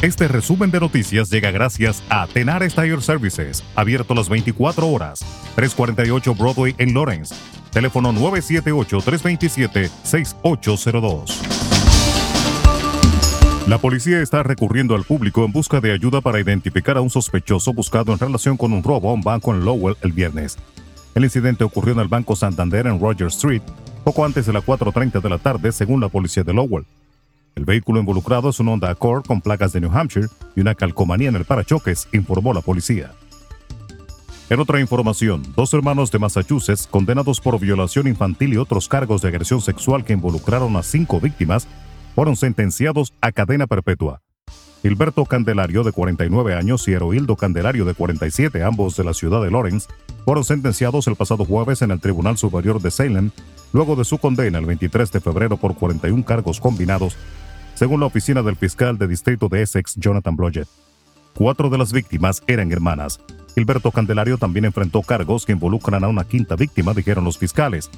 Este resumen de noticias llega gracias a Tenar Tire Services, abierto las 24 horas, 348 Broadway en Lawrence. Teléfono 978-327-6802. La policía está recurriendo al público en busca de ayuda para identificar a un sospechoso buscado en relación con un robo a un banco en Lowell el viernes. El incidente ocurrió en el Banco Santander en Roger Street, poco antes de las 4.30 de la tarde, según la policía de Lowell. El vehículo involucrado es un Honda Accord con placas de New Hampshire y una calcomanía en el parachoques, informó la policía. En otra información, dos hermanos de Massachusetts, condenados por violación infantil y otros cargos de agresión sexual que involucraron a cinco víctimas, fueron sentenciados a cadena perpetua. Gilberto Candelario, de 49 años, y Heroildo Candelario, de 47, ambos de la ciudad de Lawrence, fueron sentenciados el pasado jueves en el Tribunal Superior de Salem, luego de su condena el 23 de febrero por 41 cargos combinados según la oficina del fiscal de distrito de Essex, Jonathan Blodgett. Cuatro de las víctimas eran hermanas. Gilberto Candelario también enfrentó cargos que involucran a una quinta víctima, dijeron los fiscales.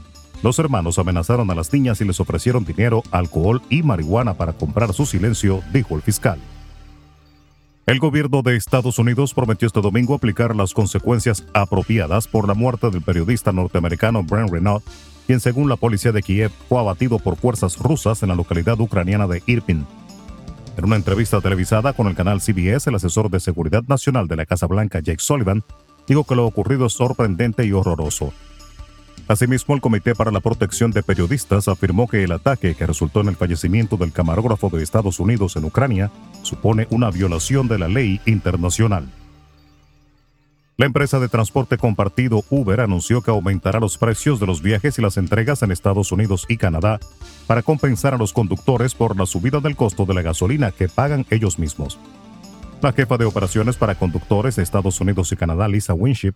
Los hermanos amenazaron a las niñas y les ofrecieron dinero, alcohol y marihuana para comprar su silencio, dijo el fiscal. El gobierno de Estados Unidos prometió este domingo aplicar las consecuencias apropiadas por la muerte del periodista norteamericano Brent Renault quien según la policía de Kiev fue abatido por fuerzas rusas en la localidad ucraniana de Irpin. En una entrevista televisada con el canal CBS, el asesor de Seguridad Nacional de la Casa Blanca, Jake Sullivan, dijo que lo ocurrido es sorprendente y horroroso. Asimismo, el Comité para la Protección de Periodistas afirmó que el ataque que resultó en el fallecimiento del camarógrafo de Estados Unidos en Ucrania supone una violación de la ley internacional. La empresa de transporte compartido Uber anunció que aumentará los precios de los viajes y las entregas en Estados Unidos y Canadá para compensar a los conductores por la subida del costo de la gasolina que pagan ellos mismos. La jefa de operaciones para conductores de Estados Unidos y Canadá, Lisa Winship,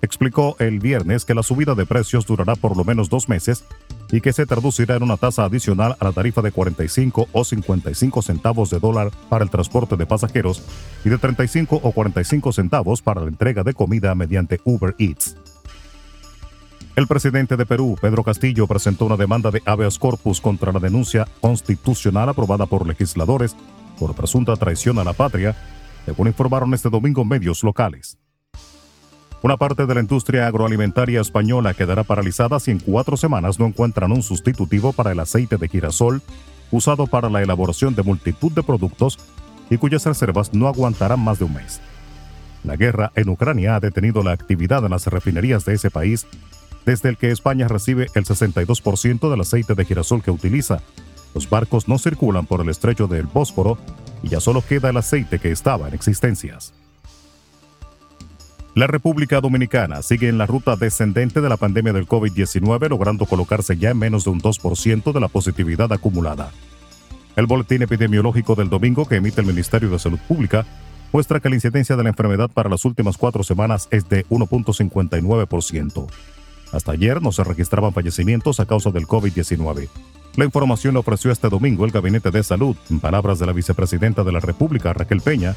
explicó el viernes que la subida de precios durará por lo menos dos meses y que se traducirá en una tasa adicional a la tarifa de 45 o 55 centavos de dólar para el transporte de pasajeros y de 35 o 45 centavos para la entrega de comida mediante Uber Eats. El presidente de Perú, Pedro Castillo, presentó una demanda de habeas corpus contra la denuncia constitucional aprobada por legisladores por presunta traición a la patria, según informaron este domingo medios locales. Una parte de la industria agroalimentaria española quedará paralizada si en cuatro semanas no encuentran un sustitutivo para el aceite de girasol usado para la elaboración de multitud de productos y cuyas reservas no aguantarán más de un mes. La guerra en Ucrania ha detenido la actividad en las refinerías de ese país, desde el que España recibe el 62% del aceite de girasol que utiliza. Los barcos no circulan por el estrecho del Bósforo y ya solo queda el aceite que estaba en existencias. La República Dominicana sigue en la ruta descendente de la pandemia del COVID-19, logrando colocarse ya en menos de un 2% de la positividad acumulada. El boletín epidemiológico del domingo que emite el Ministerio de Salud Pública muestra que la incidencia de la enfermedad para las últimas cuatro semanas es de 1.59%. Hasta ayer no se registraban fallecimientos a causa del COVID-19. La información ofreció este domingo el Gabinete de Salud, en palabras de la vicepresidenta de la República, Raquel Peña,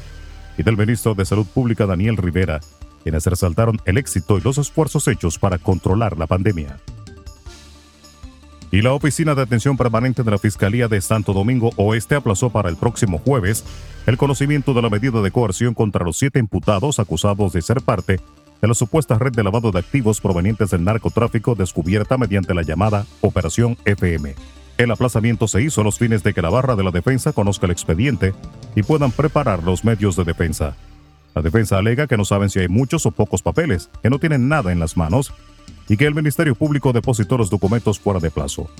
y del ministro de Salud Pública, Daniel Rivera, quienes resaltaron el éxito y los esfuerzos hechos para controlar la pandemia. Y la Oficina de Atención Permanente de la Fiscalía de Santo Domingo Oeste aplazó para el próximo jueves el conocimiento de la medida de coerción contra los siete imputados acusados de ser parte de la supuesta red de lavado de activos provenientes del narcotráfico descubierta mediante la llamada Operación FM. El aplazamiento se hizo a los fines de que la barra de la defensa conozca el expediente y puedan preparar los medios de defensa. La defensa alega que no saben si hay muchos o pocos papeles, que no tienen nada en las manos y que el Ministerio Público depositó los documentos fuera de plazo.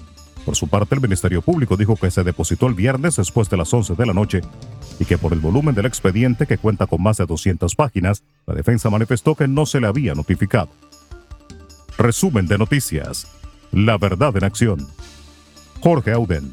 Por su parte, el Ministerio Público dijo que se depositó el viernes después de las 11 de la noche y que por el volumen del expediente, que cuenta con más de 200 páginas, la defensa manifestó que no se le había notificado. Resumen de noticias. La verdad en acción. Jorge Auden.